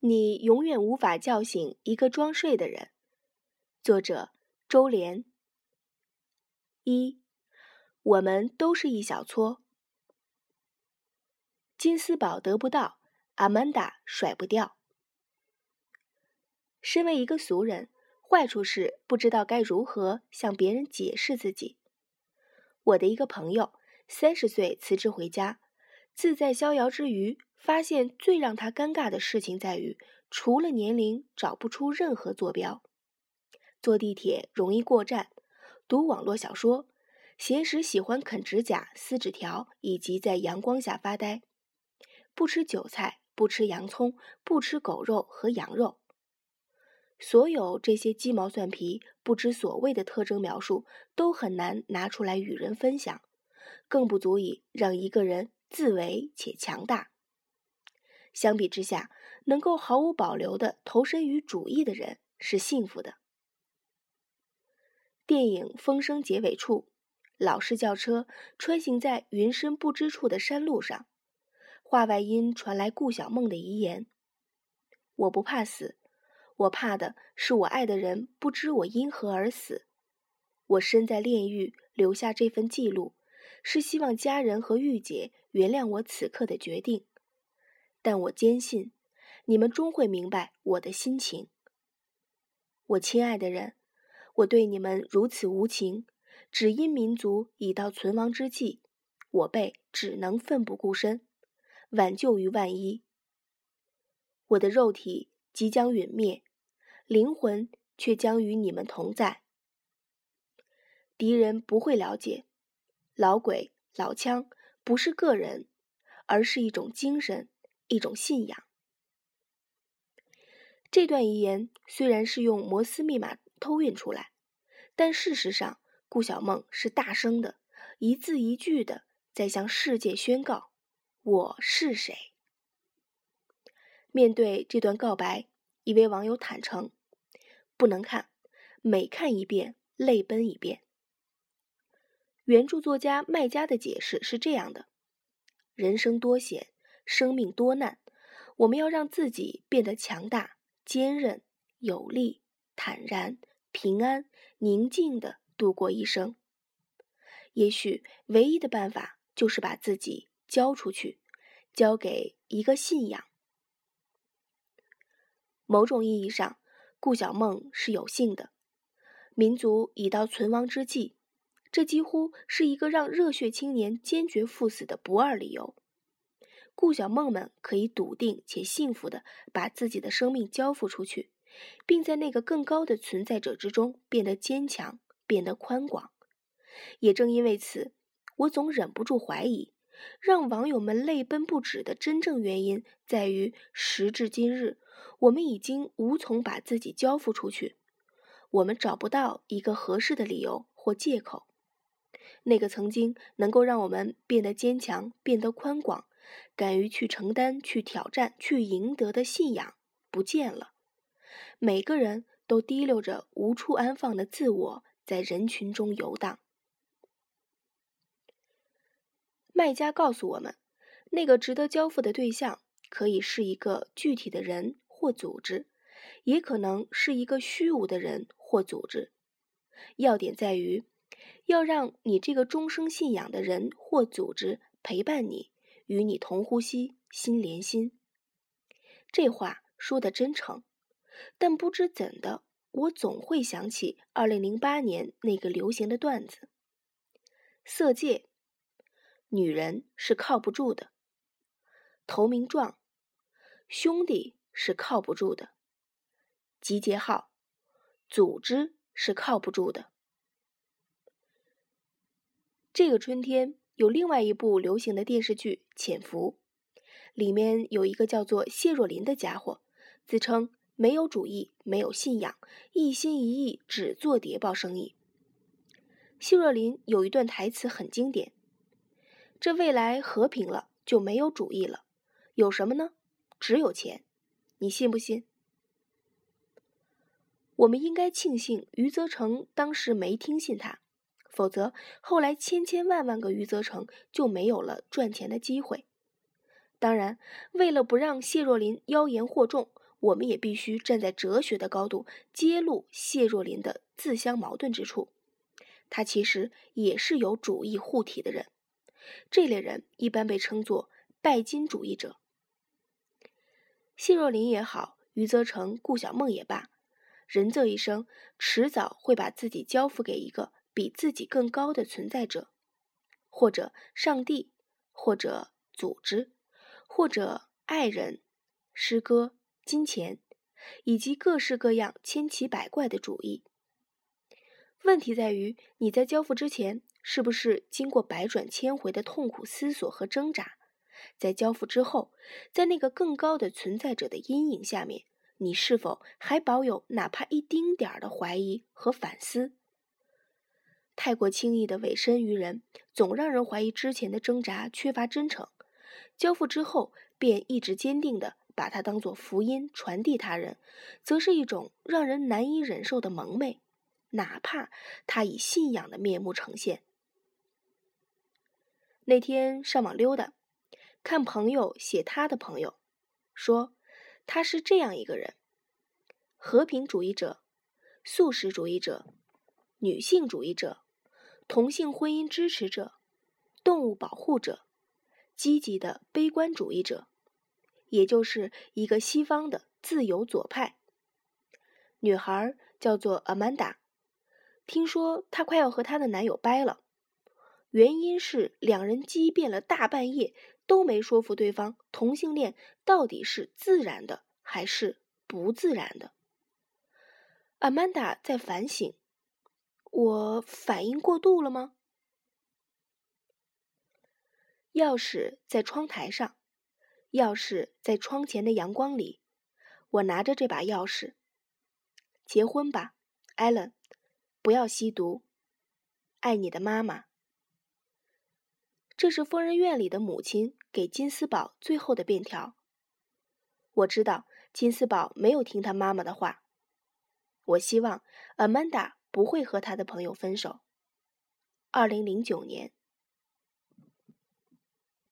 你永远无法叫醒一个装睡的人。作者：周濂。一，我们都是一小撮。金丝宝得不到，阿曼达甩不掉。身为一个俗人，坏处是不知道该如何向别人解释自己。我的一个朋友，三十岁辞职回家，自在逍遥之余。发现最让他尴尬的事情在于，除了年龄，找不出任何坐标。坐地铁容易过站，读网络小说，闲时喜欢啃指甲、撕纸条，以及在阳光下发呆。不吃韭菜，不吃洋葱，不吃狗肉和羊肉。所有这些鸡毛蒜皮、不知所谓的特征描述，都很难拿出来与人分享，更不足以让一个人自为且强大。相比之下，能够毫无保留的投身于主义的人是幸福的。电影《风声》结尾处，老式轿车穿行在云深不知处的山路上，话外音传来顾小梦的遗言：“我不怕死，我怕的是我爱的人不知我因何而死。我身在炼狱，留下这份记录，是希望家人和玉姐原谅我此刻的决定。”但我坚信，你们终会明白我的心情。我亲爱的人，我对你们如此无情，只因民族已到存亡之际，我辈只能奋不顾身，挽救于万一。我的肉体即将陨灭，灵魂却将与你们同在。敌人不会了解，老鬼、老枪不是个人，而是一种精神。一种信仰。这段遗言虽然是用摩斯密码偷运出来，但事实上，顾小梦是大声的，一字一句的在向世界宣告：“我是谁。”面对这段告白，一位网友坦诚：“不能看，每看一遍，泪奔一遍。”原著作家麦家的解释是这样的：“人生多险。”生命多难，我们要让自己变得强大、坚韧、有力、坦然、平安、宁静的度过一生。也许唯一的办法就是把自己交出去，交给一个信仰。某种意义上，顾小梦是有幸的。民族已到存亡之际，这几乎是一个让热血青年坚决赴死的不二理由。顾小梦们可以笃定且幸福的把自己的生命交付出去，并在那个更高的存在者之中变得坚强，变得宽广。也正因为此，我总忍不住怀疑，让网友们泪奔不止的真正原因在于，时至今日，我们已经无从把自己交付出去，我们找不到一个合适的理由或借口。那个曾经能够让我们变得坚强、变得宽广。敢于去承担、去挑战、去赢得的信仰不见了，每个人都提溜着无处安放的自我，在人群中游荡。卖家告诉我们，那个值得交付的对象可以是一个具体的人或组织，也可能是一个虚无的人或组织。要点在于，要让你这个终生信仰的人或组织陪伴你。与你同呼吸，心连心。这话说的真诚，但不知怎的，我总会想起二零零八年那个流行的段子：色戒，女人是靠不住的；投名状，兄弟是靠不住的；集结号，组织是靠不住的。这个春天。有另外一部流行的电视剧《潜伏》，里面有一个叫做谢若琳的家伙，自称没有主义、没有信仰，一心一意只做谍报生意。谢若琳有一段台词很经典：“这未来和平了，就没有主义了，有什么呢？只有钱，你信不信？”我们应该庆幸余则成当时没听信他。否则，后来千千万万个余则成就没有了赚钱的机会。当然，为了不让谢若琳妖言惑众，我们也必须站在哲学的高度揭露谢若琳的自相矛盾之处。他其实也是有主义护体的人，这类人一般被称作拜金主义者。谢若琳也好，余则成、顾小梦也罢，人这一生迟早会把自己交付给一个比自己更高的存在者，或者上帝，或者组织，或者爱人、诗歌。金钱，以及各式各样千奇百怪的主义。问题在于，你在交付之前，是不是经过百转千回的痛苦思索和挣扎？在交付之后，在那个更高的存在者的阴影下面，你是否还保有哪怕一丁点儿的怀疑和反思？太过轻易的委身于人，总让人怀疑之前的挣扎缺乏真诚。交付之后，便意志坚定的。把它当作福音传递他人，则是一种让人难以忍受的蒙昧，哪怕他以信仰的面目呈现。那天上网溜达，看朋友写他的朋友，说他是这样一个人：和平主义者、素食主义者、女性主义者、同性婚姻支持者、动物保护者、积极的悲观主义者。也就是一个西方的自由左派女孩，叫做 Amanda。听说她快要和她的男友掰了，原因是两人激辩了大半夜，都没说服对方同性恋到底是自然的还是不自然的。Amanda 在反省：我反应过度了吗？钥匙在窗台上。钥匙在窗前的阳光里，我拿着这把钥匙。结婚吧，艾伦，不要吸毒，爱你的妈妈。这是疯人院里的母亲给金斯堡最后的便条。我知道金斯堡没有听他妈妈的话。我希望阿曼达不会和他的朋友分手。二零零九年